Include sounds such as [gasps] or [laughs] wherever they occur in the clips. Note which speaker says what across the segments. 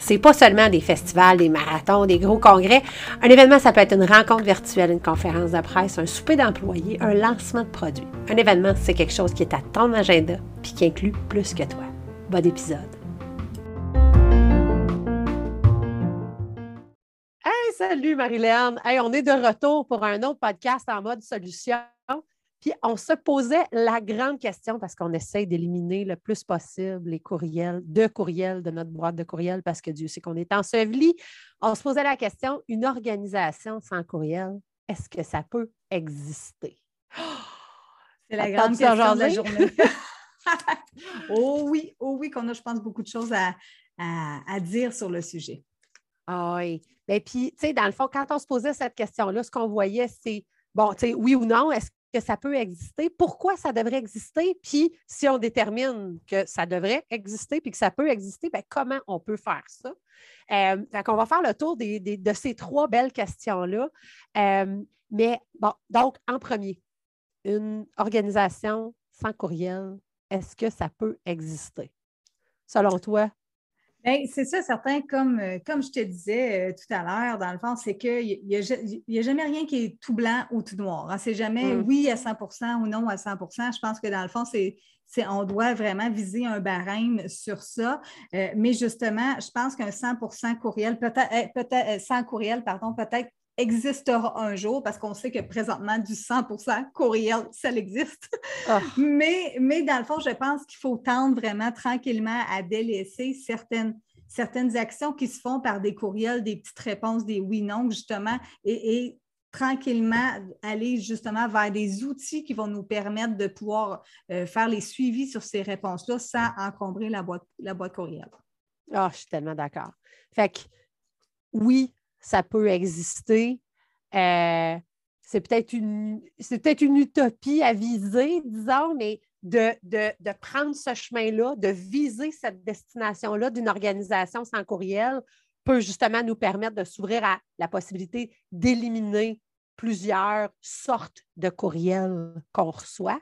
Speaker 1: C'est pas seulement des festivals, des marathons, des gros congrès. Un événement, ça peut être une rencontre virtuelle, une conférence de presse, un souper d'employés, un lancement de produits. Un événement, c'est quelque chose qui est à ton agenda puis qui inclut plus que toi. Bon épisode. Salut Marilyn. Hey, on est de retour pour un autre podcast en mode solution. Puis on se posait la grande question parce qu'on essaye d'éliminer le plus possible les courriels, de courriels de notre boîte de courriel parce que Dieu sait qu'on est enseveli. On se posait la question une organisation sans courriel, est-ce que ça peut exister? [gasps]
Speaker 2: C'est la grande question de la journée. [laughs] oh oui, oh oui, qu'on a, je pense, beaucoup de choses à, à dire sur le sujet.
Speaker 1: Ah oui. Ben, puis, tu sais, dans le fond, quand on se posait cette question-là, ce qu'on voyait, c'est, bon, tu sais, oui ou non, est-ce que ça peut exister? Pourquoi ça devrait exister? Puis, si on détermine que ça devrait exister puis que ça peut exister, bien, comment on peut faire ça? Euh, on va faire le tour de ces trois belles questions-là. Euh, mais, bon, donc, en premier, une organisation sans courriel, est-ce que ça peut exister? Selon toi,
Speaker 2: ben, c'est ça, certain, comme, euh, comme je te disais euh, tout à l'heure, dans le fond, c'est qu'il n'y a, jamais rien qui est tout blanc ou tout noir. Hein. C'est jamais mm. oui à 100% ou non à 100% Je pense que dans le fond, c'est, on doit vraiment viser un barème sur ça. Euh, mais justement, je pense qu'un 100% courriel, peut-être, peut-être, sans courriel, pardon, peut-être existera un jour parce qu'on sait que présentement, du 100% courriel, ça existe. Ah. [laughs] mais, mais dans le fond, je pense qu'il faut tendre vraiment tranquillement à délaisser certaines, certaines actions qui se font par des courriels, des petites réponses, des oui-non, justement, et, tranquillement aller justement vers des outils qui vont nous permettre de pouvoir euh, faire les suivis sur ces réponses-là sans encombrer la boîte, la boîte courriel.
Speaker 1: Ah, je suis tellement d'accord. Fait que oui, ça peut exister. Euh, c'est peut-être une, peut une utopie à viser, disons, mais de, de, prendre ce chemin-là, de viser cette destination-là d'une organisation sans courriel peut justement nous permettre de s'ouvrir à la possibilité d'éliminer plusieurs sortes de courriels qu'on reçoit.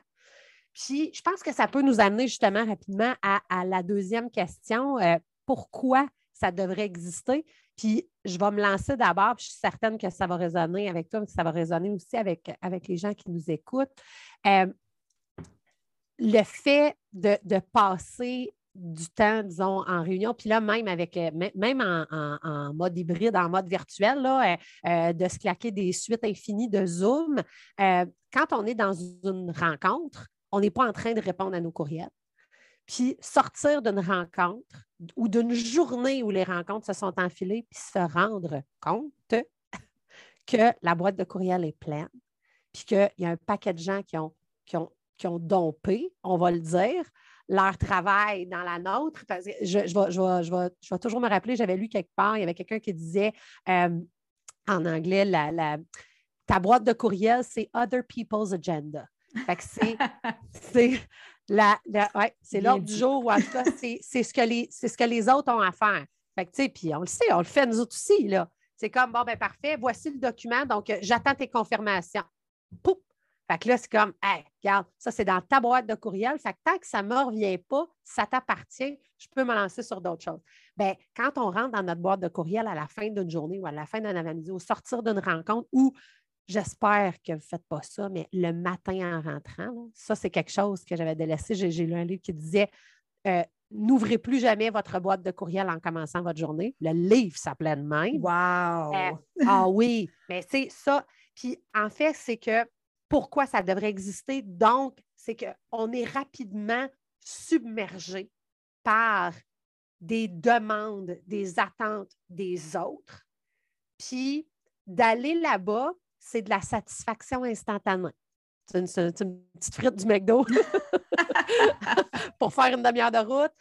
Speaker 1: Puis, je pense que ça peut nous amener justement rapidement à, la deuxième question. Euh, pourquoi ça devrait exister? Puis je vais me lancer d'abord, je suis certaine que ça va résonner avec toi, mais que ça va résonner aussi avec, avec les gens qui nous écoutent. Euh, le fait de, passer du temps, disons, en réunion, puis là, même avec euh, même en, mode hybride, en mode virtuel, là, euh, de se claquer des suites infinies de Zoom, quand on est dans une rencontre, on n'est pas en train de répondre à nos courriels. Puis sortir d'une rencontre, ou d'une journée où les rencontres se sont enfilées, puis se rendre compte que la boîte de courriel est pleine, puis qu'il y a un paquet de gens qui ont, qui ont, qui ont dompé, on va le dire, leur travail dans la nôtre. Parce que je, je, vais, toujours me rappeler, j'avais lu quelque part, il y avait quelqu'un qui disait euh, en anglais, la, ta boîte de courriel, c'est Other People's Agenda. Fait que c'est [laughs] La, c'est l'ordre du jour, ou [laughs] c'est ce, que les, ce que les autres ont à faire. Fait puis on le sait, on le fait nous autres aussi, là. C'est comme, bon, ben parfait, voici le document, donc euh, j'attends tes confirmations. Pouf! Fait que là, c'est comme, hey, regarde, ça, c'est dans ta boîte de courriel. Fait que tant que ça ne me revient pas, ça t'appartient, je peux me lancer sur d'autres choses. Bien, quand on rentre dans notre boîte de courriel à la fin d'une journée ou à la fin d'un avant-midi, au sortir d'une rencontre ou J'espère que vous ne faites pas ça, mais le matin en rentrant, ça, c'est quelque chose que j'avais délaissé. J'ai lu un livre qui disait euh, N'ouvrez plus jamais votre boîte de courriel en commençant votre journée. Le livre s'appelait de même.
Speaker 2: Wow!
Speaker 1: Euh, ah oui, mais c'est ça. Puis en fait, c'est que pourquoi ça devrait exister? Donc, c'est qu'on est rapidement submergé par des demandes, des attentes des autres. Puis d'aller là-bas, c'est de la satisfaction instantanée. C'est une, petite frite du McDo [laughs] pour faire une demi-heure de route.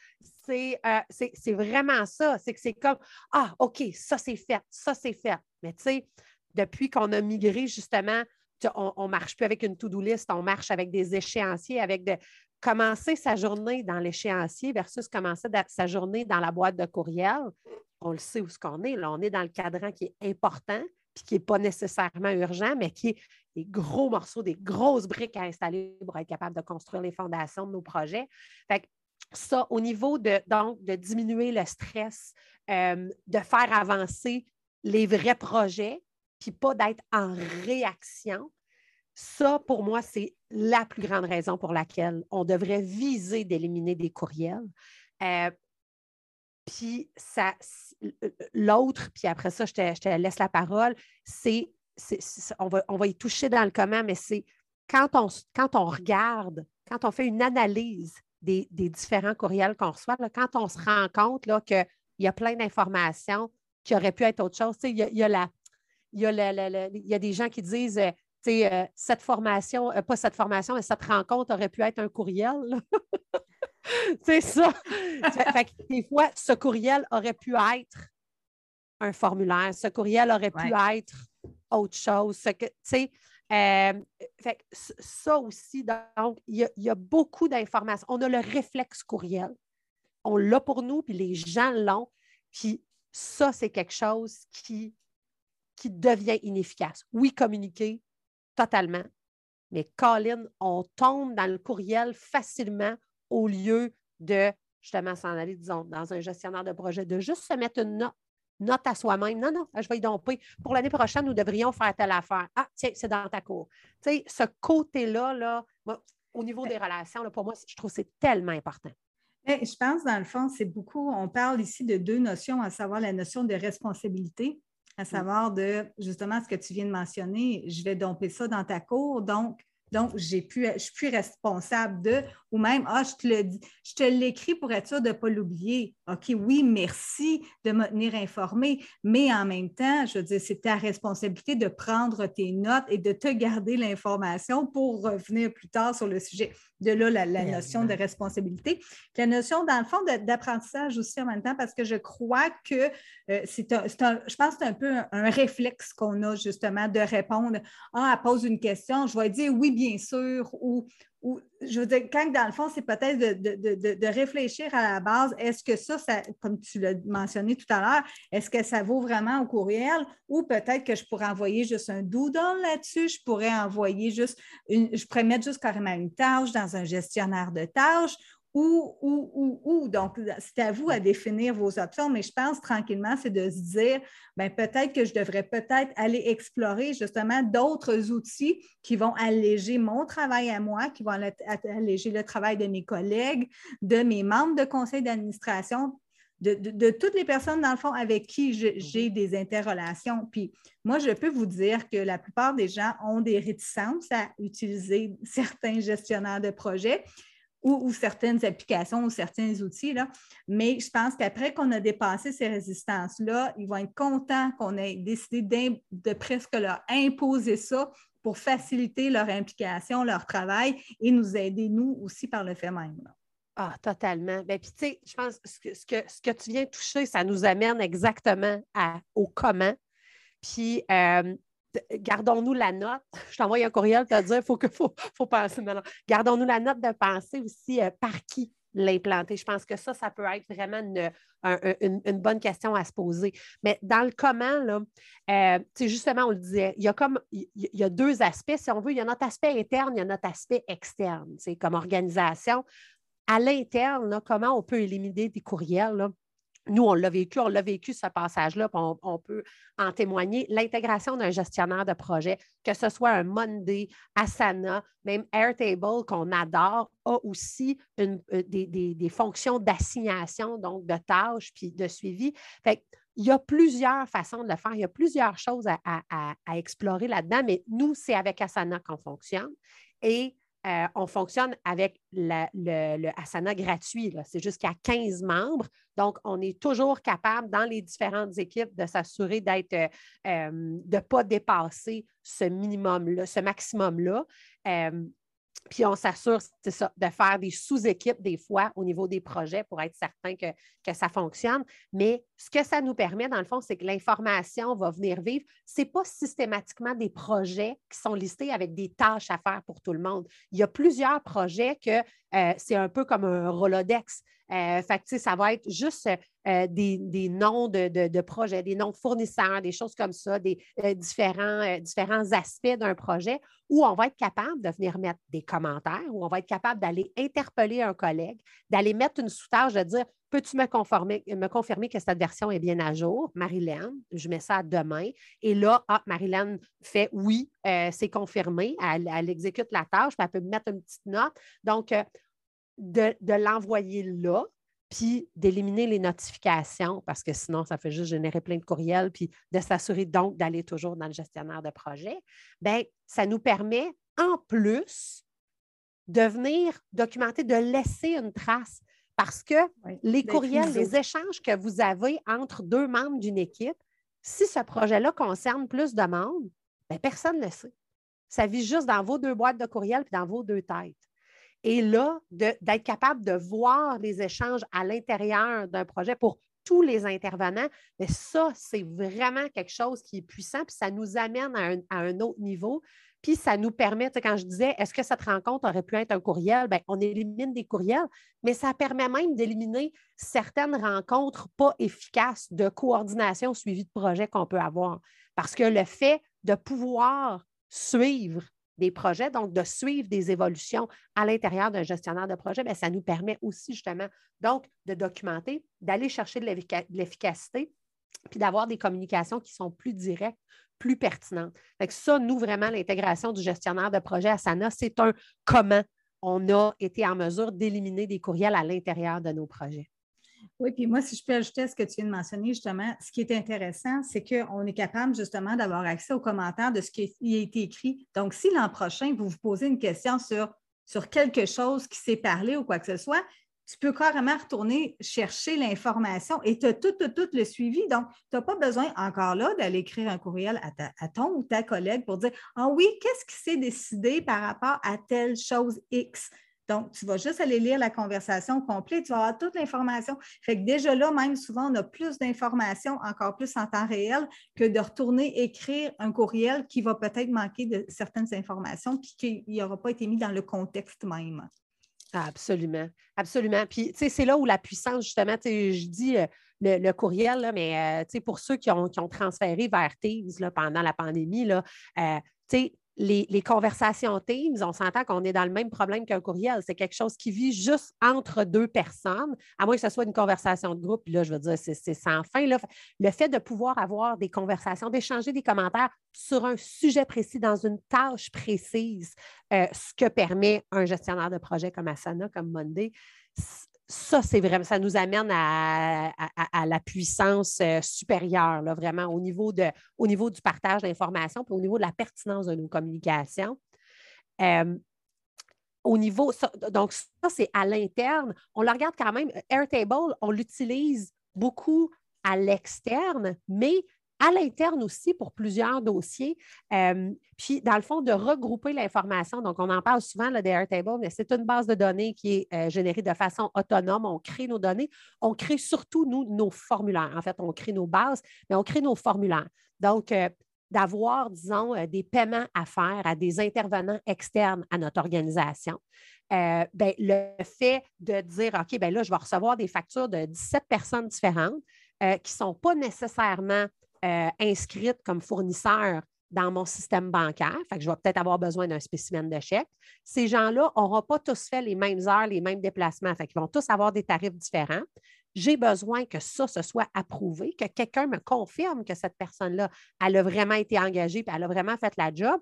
Speaker 1: Euh, c'est vraiment ça. C'est que c'est comme Ah, OK, ça c'est fait, ça c'est fait. Mais tu sais, depuis qu'on a migré justement, on ne marche plus avec une to-do list, on marche avec des échéanciers, avec de. commencer sa journée dans l'échéancier versus commencer sa journée dans la boîte de courriel, on le sait où ce qu'on est. Là, on est dans le cadran qui est important, qui n'est pas nécessairement urgent, mais qui est des gros morceaux, des grosses briques à installer pour être capable de construire les fondations de nos projets. Fait ça, au niveau de, donc, de diminuer le stress, euh, de faire avancer les vrais projets, puis pas d'être en réaction, ça, pour moi, c'est la plus grande raison pour laquelle on devrait viser d'éliminer des courriels. Euh, puis ça, l'autre, puis après ça, je te, laisse la parole, c'est, on, va, on va y toucher dans le comment, mais c'est quand on, quand on regarde, quand on fait une analyse des, différents courriels qu'on reçoit, quand on se rend compte qu'il y a plein d'informations qui auraient pu être autre chose, il y a, y a y, a y a des gens qui disent euh, euh, cette formation, euh, pas cette formation, mais cette rencontre aurait pu être un courriel. [laughs] c'est ça. des fois, ce courriel aurait pu être un formulaire, ce courriel aurait pu être autre chose. que, euh, ça aussi, donc, il y, a beaucoup d'informations. On a le réflexe courriel. On l'a pour nous, puis les gens l'ont. Puis ça, c'est quelque chose qui, qui devient inefficace. Oui, communiquer, totalement. Mais Colin, on tombe dans le courriel facilement au lieu de justement s'en aller, disons, dans un gestionnaire de projet, de juste se mettre une note, note à soi-même. Non, non, je vais y domper. Pour l'année prochaine, nous devrions faire telle affaire. Ah, tiens, c'est dans ta cour. Tu sais, ce côté-là, là, au niveau des relations, pour moi, je trouve que c'est tellement important.
Speaker 2: je pense, dans le fond, c'est beaucoup, on parle ici de deux notions, à savoir la notion de responsabilité à savoir de justement ce que tu viens de mentionner, je vais domper ça dans ta cour. Donc, donc, j'ai pu, je suis responsable de, ou même, ah, je te le dis, je te l'écris pour être sûr de ne pas l'oublier. OK, oui, merci de me tenir informé, mais en même temps, je veux dire, c'est ta responsabilité de prendre tes notes et de te garder l'information pour revenir plus tard sur le sujet. De là, la, notion de responsabilité. la notion, dans le fond, d'apprentissage aussi en même temps, parce que je crois que euh, c'est un, je pense que c'est un peu un, réflexe qu'on a justement de répondre, ah, elle pose une question, je vais dire oui, bien sûr, ou ou je veux dire, quand dans le fond, c'est peut-être de, réfléchir à la base, est-ce que ça, comme tu l'as mentionné tout à l'heure, est-ce que ça vaut vraiment au courriel? Ou peut-être que je pourrais envoyer juste un doodle là-dessus, je pourrais envoyer juste, une, je pourrais mettre juste carrément une tâche dans un gestionnaire de tâches ou, ou, ou, ou. Donc, c'est à vous à définir vos options, mais je pense tranquillement, c'est de se dire, ben, peut-être que je devrais peut-être aller explorer justement d'autres outils qui vont alléger mon travail à moi, qui vont alléger le travail de mes collègues, de mes membres de conseil d'administration, de, toutes les personnes, dans le fond, avec qui j'ai des interrelations. Puis moi, je peux vous dire que la plupart des gens ont des réticences à utiliser certains gestionnaires de projets ou, certaines applications ou certains outils. Mais je pense qu'après qu'on a dépassé ces résistances-là, ils vont être contents qu'on ait décidé de presque leur imposer ça pour faciliter leur implication, leur travail et nous aider, nous aussi, par le fait même.
Speaker 1: Ah, totalement. Bien, puis, tu sais, je pense que ce, que tu viens toucher, ça nous amène exactement au comment. Puis, euh, gardons-nous la note. [laughs] Je t'envoie un courriel te dire faut faut, faut penser. Gardons-nous la note de penser aussi euh, par qui l'implanter. Je pense que ça, ça peut être vraiment une, bonne question à se poser. Mais dans le comment, là, euh, justement, on le disait, il y a comme il y a deux aspects, si on veut. Il y a notre aspect interne, il y a notre aspect externe. Comme organisation. À l'interne, comment on peut éliminer des courriels? Là? Nous, on l'a vécu, on l'a vécu ce passage-là, on, on, peut en témoigner. L'intégration d'un gestionnaire de projet, que ce soit un Monday, Asana, même Airtable qu'on adore, a aussi euh, des, fonctions d'assignation, donc de tâches puis de suivi. Fait il y a plusieurs façons de le faire, il y a plusieurs choses à, explorer là-dedans, mais nous, c'est avec Asana qu'on fonctionne. Et euh, on fonctionne avec le, Asana gratuit. C'est jusqu'à 15 membres. Donc, on est toujours capable, dans les différentes équipes, de s'assurer d'être, euh, euh, de ne pas dépasser ce minimum-là, ce maximum-là. Puis on s'assure, c'est de faire des sous-équipes des fois au niveau des projets pour être certain que, que, ça fonctionne. Mais ce que ça nous permet, dans le fond, c'est que l'information va venir vivre. Ce n'est pas systématiquement des projets qui sont listés avec des tâches à faire pour tout le monde. Il y a plusieurs projets que euh, c'est un peu comme un Rolodex. Euh, ça va être juste euh, des, noms de, projets, des noms de fournisseurs, des choses comme ça, des différents, différents aspects d'un projet où on va être capable de venir mettre des commentaires, où on va être capable d'aller interpeller un collègue, d'aller mettre une sous-tâche, de dire Peux-tu me, me confirmer que cette version est bien à jour? Marilyn, je mets ça demain. Et là, ah, Marilyn fait oui, c'est confirmé. Elle, exécute la tâche, puis elle peut mettre une petite note. Donc, de, l'envoyer là, puis d'éliminer les notifications, parce que sinon, ça fait juste générer plein de courriels, puis de s'assurer donc d'aller toujours dans le gestionnaire de projet, bien, ça nous permet en plus de venir documenter, de laisser une trace. Parce que les courriels, les échanges que vous avez entre deux membres d'une équipe, si ce projet-là concerne plus de membres, bien, personne ne le sait. Ça vit juste dans vos deux boîtes de courriels puis dans vos deux têtes. Et là, d'être capable de voir les échanges à l'intérieur d'un projet pour tous les intervenants, mais ça, c'est vraiment quelque chose qui est puissant, puis ça nous amène à un, autre niveau. Puis ça nous permet, quand je disais, est-ce que cette rencontre aurait pu être un courriel? Bien, on élimine des courriels, mais ça permet même d'éliminer certaines rencontres pas efficaces de coordination suivi de projet qu'on peut avoir. Parce que le fait de pouvoir suivre des projets, donc de suivre des évolutions à l'intérieur d'un gestionnaire de projet, bien, ça nous permet aussi justement donc de documenter, d'aller chercher de l'efficacité, puis d'avoir des communications qui sont plus directes, plus pertinentes. Fait ça, nous, vraiment, l'intégration du gestionnaire de projet à SANA, c'est un comment on a été en mesure d'éliminer des courriels à l'intérieur de nos projets.
Speaker 2: Oui, puis moi, si je peux ajouter à ce que tu viens de mentionner, justement, ce qui est intéressant, c'est qu'on est capable justement d'avoir accès aux commentaires de ce qui a été écrit. Donc, si l'an prochain, vous vous posez une question sur, sur quelque chose qui s'est parlé ou quoi que ce soit, tu peux carrément retourner chercher l'information et tu as tout, tout, tout, le suivi. Donc, tu n'as pas besoin encore là d'aller écrire un courriel à, à, ton ou ta collègue pour dire Ah oui, qu'est-ce qui s'est décidé par rapport à telle chose X? Donc, tu vas juste aller lire la conversation complète, tu vas avoir toute l'information. Fait que déjà là, même souvent, on a plus d'informations, encore plus en temps réel, que de retourner écrire un courriel qui va peut-être manquer de certaines informations puis qui n'aura pas été mis dans le contexte même.
Speaker 1: Absolument, absolument. Puis, tu sais, c'est là où la puissance, justement, tu je dis euh, le, courriel, là, mais, euh, tu sais, pour ceux qui ont, transféré vers Teams là, pendant la pandémie, là, euh, tu sais, les, conversations Teams, on s'entend qu'on est dans le même problème qu'un courriel. C'est quelque chose qui vit juste entre deux personnes, à moins que ce soit une conversation de groupe. Là, je veux dire, c'est sans fin. Le fait de pouvoir avoir des conversations, d'échanger des commentaires sur un sujet précis, dans une tâche précise, euh, ce que permet un gestionnaire de projet comme Asana, comme Monday, ça, c'est vraiment, ça nous amène à, la puissance euh, supérieure, là, vraiment, au niveau, de, au niveau du partage d'informations, puis au niveau de la pertinence de nos communications. Euh, au niveau, donc, ça, c'est à l'interne. On le regarde quand même. Airtable, on l'utilise beaucoup à l'externe, mais à l'interne aussi pour plusieurs dossiers. Euh, puis, dans le fond, de regrouper l'information. Donc, on en parle souvent des Airtable, mais c'est une base de données qui est euh, générée de façon autonome. On crée nos données. On crée surtout, nous, nos formulaires. En fait, on crée nos bases, mais on crée nos formulaires. Donc, euh, d'avoir, disons, des paiements à faire à des intervenants externes à notre organisation. ben, le fait de dire, OK, ben là, je vais recevoir des factures de 17 personnes différentes qui ne sont pas nécessairement euh, inscrite comme fournisseur dans mon système bancaire, fait que je vais peut-être avoir besoin d'un spécimen de chèque. Ces gens-là n'auront pas tous fait les mêmes heures, les mêmes déplacements, fait qu'ils vont tous avoir des tarifs différents. J'ai besoin que ça se soit approuvé, que quelqu'un me confirme que cette personne-là, elle a vraiment été engagée et elle a vraiment fait la job.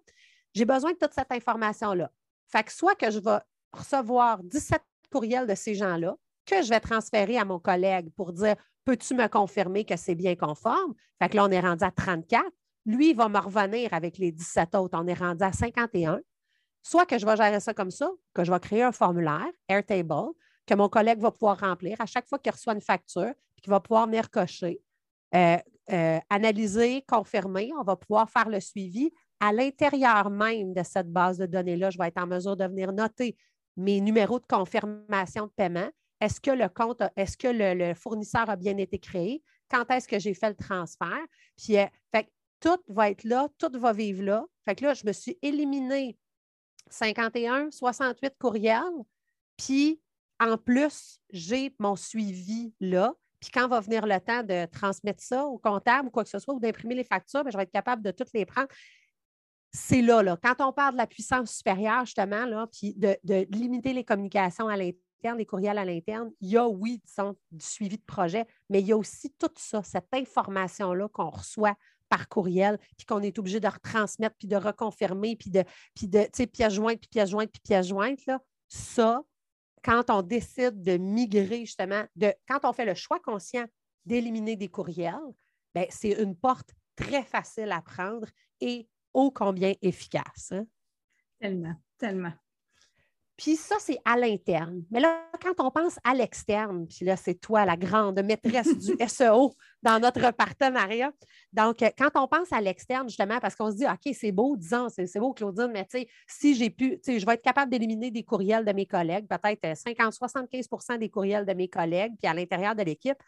Speaker 1: J'ai besoin de toute cette information-là. Fait que soit que je vais recevoir 17 courriels de ces gens-là, que je vais transférer à mon collègue pour dire Peux-tu me confirmer que c'est bien conforme? Fait que là, on est rendu à 34. Lui, il va me revenir avec les 17 autres. On est rendu à 51. Soit que je vais gérer ça comme ça, que je vais créer un formulaire, Airtable, que mon collègue va pouvoir remplir à chaque fois qu'il reçoit une facture, puis qu'il va pouvoir venir cocher, euh, euh, analyser, confirmer. On va pouvoir faire le suivi à l'intérieur même de cette base de données-là, je vais être en mesure de venir noter mes numéros de confirmation de paiement. Est-ce que le compte, est-ce que le, fournisseur a bien été créé? Quand est-ce que j'ai fait le transfert? Puis, euh, tout va être là, tout va vivre là. Fait que là, je me suis éliminé 51, 68 courriels. Puis, en plus, j'ai mon suivi là. Puis quand va venir le temps de transmettre ça au comptable ou quoi que ce soit, ou d'imprimer les factures, ben, je vais être capable de toutes les prendre. C'est là, là. Quand on parle de la puissance supérieure, justement, là, puis de, limiter les communications à les courriels à l'interne, il y a, oui, du suivi de projet, mais il y a aussi tout ça, cette information-là qu'on reçoit par courriel, puis qu'on est obligé de retransmettre, puis de reconfirmer, puis de, puis de, tu sais, pièce jointe, puis pièce jointe, puis pièce jointe, là. Ça, quand on décide de migrer justement, de, quand on fait le choix conscient d'éliminer des courriels, ben, c'est une porte très facile à prendre et ô combien efficace. Hein?
Speaker 2: Tellement, tellement.
Speaker 1: Puis ça, c'est à l'interne. Mais là, quand on pense à l'externe, puis là, c'est toi la grande maîtresse du [laughs] SEO dans notre partenariat. Donc, quand on pense à l'externe, justement, parce qu'on se dit, OK, c'est beau, disons, c'est beau, Claudine, mais tu sais, si j'ai pu, tu sais, je vais être capable d'éliminer des courriels de mes collègues, peut-être 50-75% des courriels de mes collègues, puis à l'intérieur de l'équipe.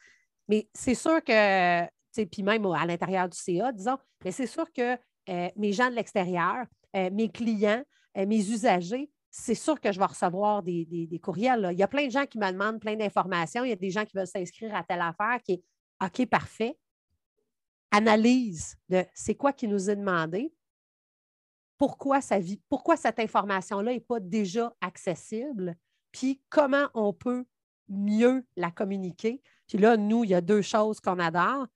Speaker 1: Mais c'est sûr que, tu sais, puis même à l'intérieur du CA, disons, mais c'est sûr que euh, mes gens de l'extérieur, euh, mes clients, euh, mes usagers, c'est sûr que je vais recevoir des, courriels. Il y a plein de gens qui me demandent plein d'informations. Il y a des gens qui veulent s'inscrire à telle affaire qui est OK, parfait. Analyse de c'est quoi qui nous est demandé. Pourquoi, ça vit, pourquoi cette information-là n'est pas déjà accessible? Puis comment on peut mieux la communiquer? Puis là, nous, il y a deux choses qu'on adore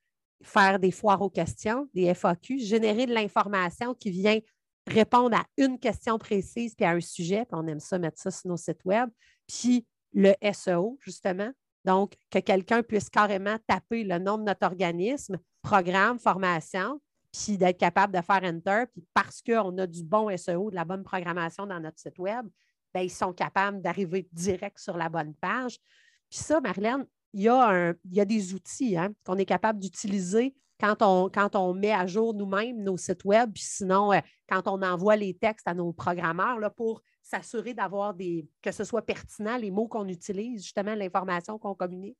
Speaker 1: faire des foires aux questions, des FAQ, générer de l'information qui vient répondre à une question précise puis à un sujet, puis on aime ça, mettre ça sur nos sites web, puis le SEO, justement. Donc, que quelqu'un puisse carrément taper le nom de notre organisme, programme, formation, puis d'être capable de faire Enter, puis parce qu'on a du bon SEO, de la bonne programmation dans notre site web, bien, ils sont capables d'arriver direct sur la bonne page. Puis ça, Marlène, il y a, il y a des outils hein, qu'on est capable d'utiliser quand on, met à jour nous-mêmes nos sites web, puis sinon, euh, quand on envoie les textes à nos programmeurs pour s'assurer d'avoir des, que ce soit pertinent, les mots qu'on utilise, justement, l'information qu'on communique.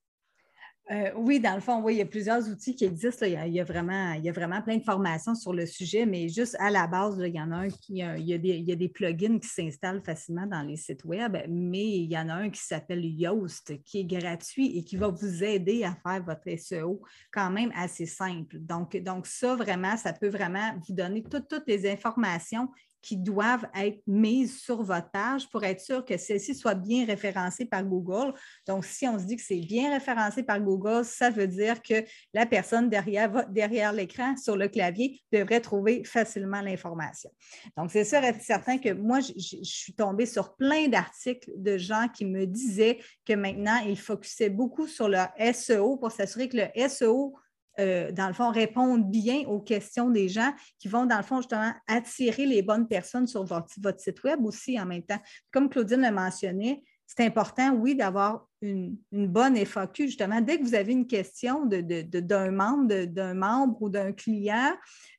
Speaker 2: Euh, oui, dans le fond, oui, il y a plusieurs outils qui existent. Il, y a, vraiment, il y a vraiment plein de formations sur le sujet, mais juste à la base, il y en a un qui des, il y a des plugins qui s'installent facilement dans les sites web, mais il y en a un qui s'appelle Yoast, qui est gratuit et qui va vous aider à faire votre SEO quand même assez simple. Donc, donc ça, vraiment, ça peut vraiment vous donner toutes les informations qui doivent être mises sur votre page pour être sûr que celle-ci soit bien référencée par Google. Donc, si on se dit que c'est bien référencé par Google, ça veut dire que la personne derrière, l'écran, sur le clavier, devrait trouver facilement l'information. Donc, c'est sûr et certain que moi, je, je suis tombée sur plein d'articles de gens qui me disaient que maintenant, ils focusaient beaucoup sur leur SEO pour s'assurer que le SEO euh, dans le fond, répondre bien aux questions des gens qui vont, dans le fond, justement, attirer les bonnes personnes sur votre, site Web aussi en même temps. Comme Claudine le mentionnait, c'est important, oui, d'avoir une, bonne FAQ. Justement, dès que vous avez une question d'un membre, d'un membre ou d'un client,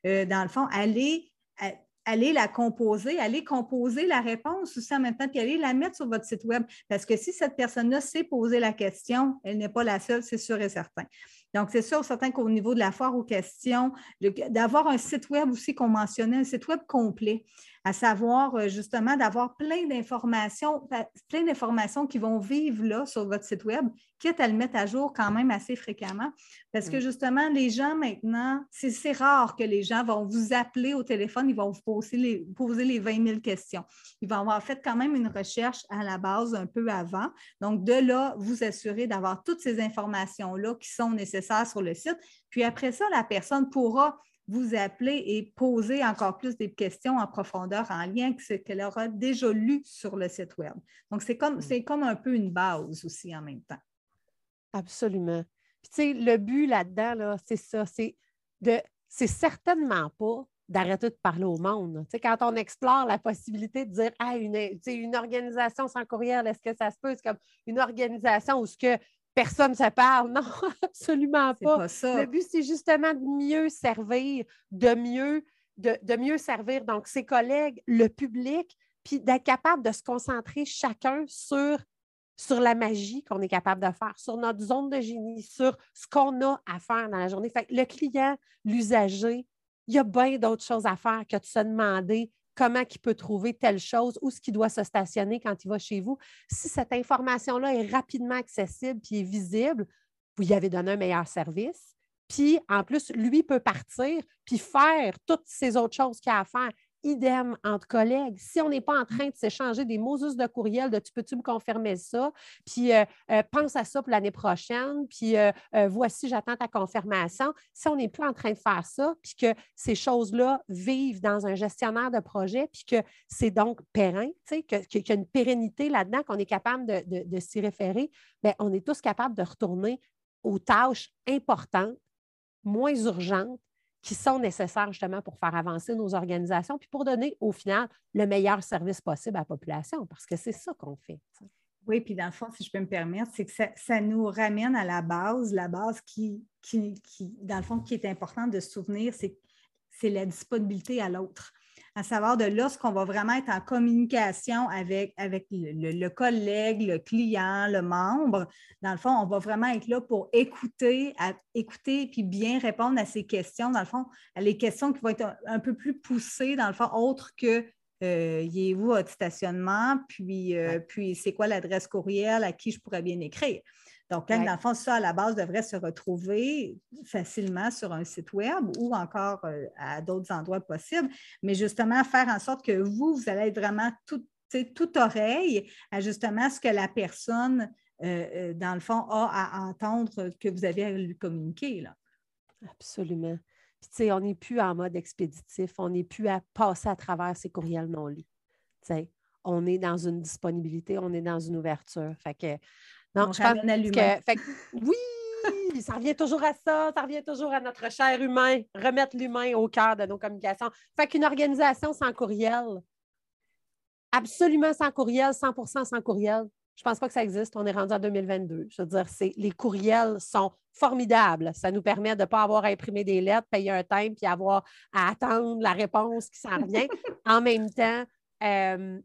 Speaker 2: euh, dans le fond, allez, allez la composer, allez composer la réponse aussi en même temps, puis allez la mettre sur votre site Web. Parce que si cette personne-là sait poser la question, elle n'est pas la seule, c'est sûr et certain. Donc, c'est sûr, certain qu'au niveau de la foire aux questions, d'avoir un site web aussi qu'on mentionnait, un site web complet, à savoir euh, justement d'avoir plein d'informations, plein d'informations qui vont vivre là sur votre site web, quitte à le mettre à jour quand même assez fréquemment. Parce que justement, les gens maintenant, c'est rare que les gens vont vous appeler au téléphone, ils vont vous poser les, poser les 20 000 questions. Ils vont avoir fait quand même une recherche à la base un peu avant. Donc, de là, vous assurer d'avoir toutes ces informations-là qui sont nécessaires sur le site. Puis après ça, la personne pourra vous appeler et poser encore plus des questions en profondeur en lien avec ce qu'elle aura déjà lu sur le site Web. Donc, c'est comme, mm. comme un peu une base aussi en même temps.
Speaker 1: Absolument. Puis, tu sais, le but là-dedans, là, c'est ça, c'est de, c'est certainement pas d'arrêter de parler au monde. Tu sais, quand on explore la possibilité de dire, ah, une, une organisation sans courriel, est-ce que ça se peut? C'est comme une organisation où ce que personne ne se parle. [laughs] Non, absolument pas. Le but, c'est justement de mieux servir, de mieux de, mieux servir donc ses collègues, le public, puis d'être capable de se concentrer chacun sur, sur la magie qu'on est capable de faire, sur notre zone de génie, sur ce qu'on a à faire dans la journée. Fait le client, l'usager, il y a bien d'autres choses à faire que de se demander comment il peut trouver telle chose, où ce qu'il doit se stationner quand il va chez vous. Si cette information-là est rapidement accessible et est visible, vous y avez donné un meilleur service. Puis, en plus, lui peut partir puis faire toutes ces autres choses qu'il a à faire idem entre collègues. Si on n'est pas en train de s'échanger des mots de courriel de tu peux-tu me confirmer ça, puis euh, euh, pense à ça pour l'année prochaine, puis euh, voici, j'attends ta confirmation. Si on n'est plus en train de faire ça, puis que ces choses-là vivent dans un gestionnaire de projet, puis que c'est donc périn, qu'il y a une pérennité là-dedans, qu'on est capable de, s'y référer, bien, on est tous capables de retourner aux tâches importantes, moins urgentes, qui sont nécessaires justement pour faire avancer nos organisations, puis pour donner au final le meilleur service possible à la population, parce que c'est ça qu'on fait.
Speaker 2: Oui, puis dans le fond, si je peux me permettre, c'est que ça, nous ramène à la base, la base qui, qui, qui, dans le fond, qui est importante de se souvenir, c'est la disponibilité à l'autre à savoir de lorsqu'on va vraiment être en communication avec, avec le, collègue, le client, le membre. Dans le fond, on va vraiment être là pour écouter, écouter puis bien répondre à ces questions. Dans le fond, les questions qui vont être un, peu plus poussées, dans le fond, autres que euh, y est-vous votre stationnement, puis, euh, puis c'est quoi l'adresse courriel à qui je pourrais bien écrire. Donc, dans le fond, ça, à la base, devrait se retrouver facilement sur un site web ou encore euh, à d'autres endroits possibles. Mais justement, faire en sorte que vous, vous allez être vraiment tout, toute oreille à justement ce que la personne, euh, euh, dans le fond, a à entendre que vous avez à lui communiquer. Là.
Speaker 1: Absolument. Puis, tu sais, on n'est plus en mode expéditif, on n'est plus à passer à travers ces courriels non lus. Tu sais, on est dans une disponibilité, on est dans une ouverture. Fait que
Speaker 2: non, je pense que,
Speaker 1: oui, ça revient toujours à ça, ça revient toujours à notre cher humain, remettre l'humain au cœur de nos communications. Fait qu'une organisation sans courriel, absolument sans courriel, 100% sans courriel, je ne pense pas que ça existe. On est rendu en 2022. Je veux dire, les courriels sont formidables. Ça nous permet de ne pas avoir à imprimer des lettres, payer un timbre, puis avoir à attendre la réponse qui s'en vient. [laughs] en même temps, euh,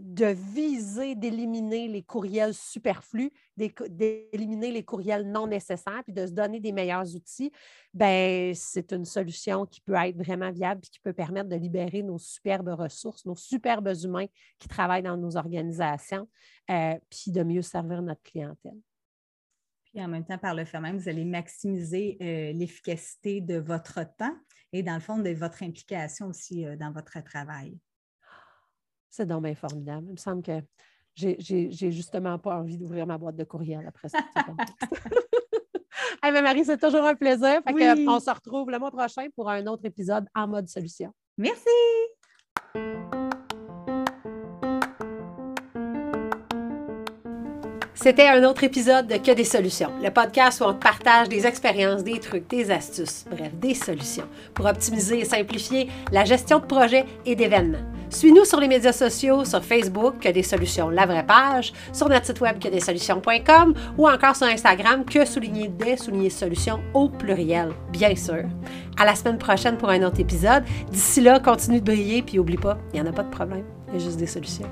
Speaker 1: de viser d'éliminer les courriels superflus, d'éliminer les courriels non nécessaires, puis de se donner des meilleurs outils, ben c'est une solution qui peut être vraiment viable et qui peut permettre de libérer nos superbes ressources, nos superbes humains qui travaillent dans nos organisations, euh, puis de mieux servir notre clientèle.
Speaker 2: Puis en même temps, par le fait même, vous allez maximiser euh, l'efficacité de votre temps et dans le fond de votre implication aussi euh, dans votre travail.
Speaker 1: C'est donc bien formidable. Il me semble que j'ai justement pas envie d'ouvrir ma boîte de courriel après ça. [laughs] hey, Marie, c'est toujours un plaisir. on se retrouve le mois prochain pour un autre épisode en mode solution.
Speaker 2: Merci.
Speaker 1: C'était un autre épisode de Que des solutions, le podcast où on partage des expériences, des trucs, des astuces, bref, des solutions pour optimiser et simplifier la gestion de projets et d'événements. Suis-nous sur les médias sociaux, sur Facebook, que des solutions, la vraie page, sur notre site web que des solutions.com ou encore sur Instagram, que souligner des solutions au pluriel, bien sûr. À la semaine prochaine pour un autre épisode. D'ici là, continue de briller puis oublie pas, il n'y en a pas de problème, il y a juste des solutions.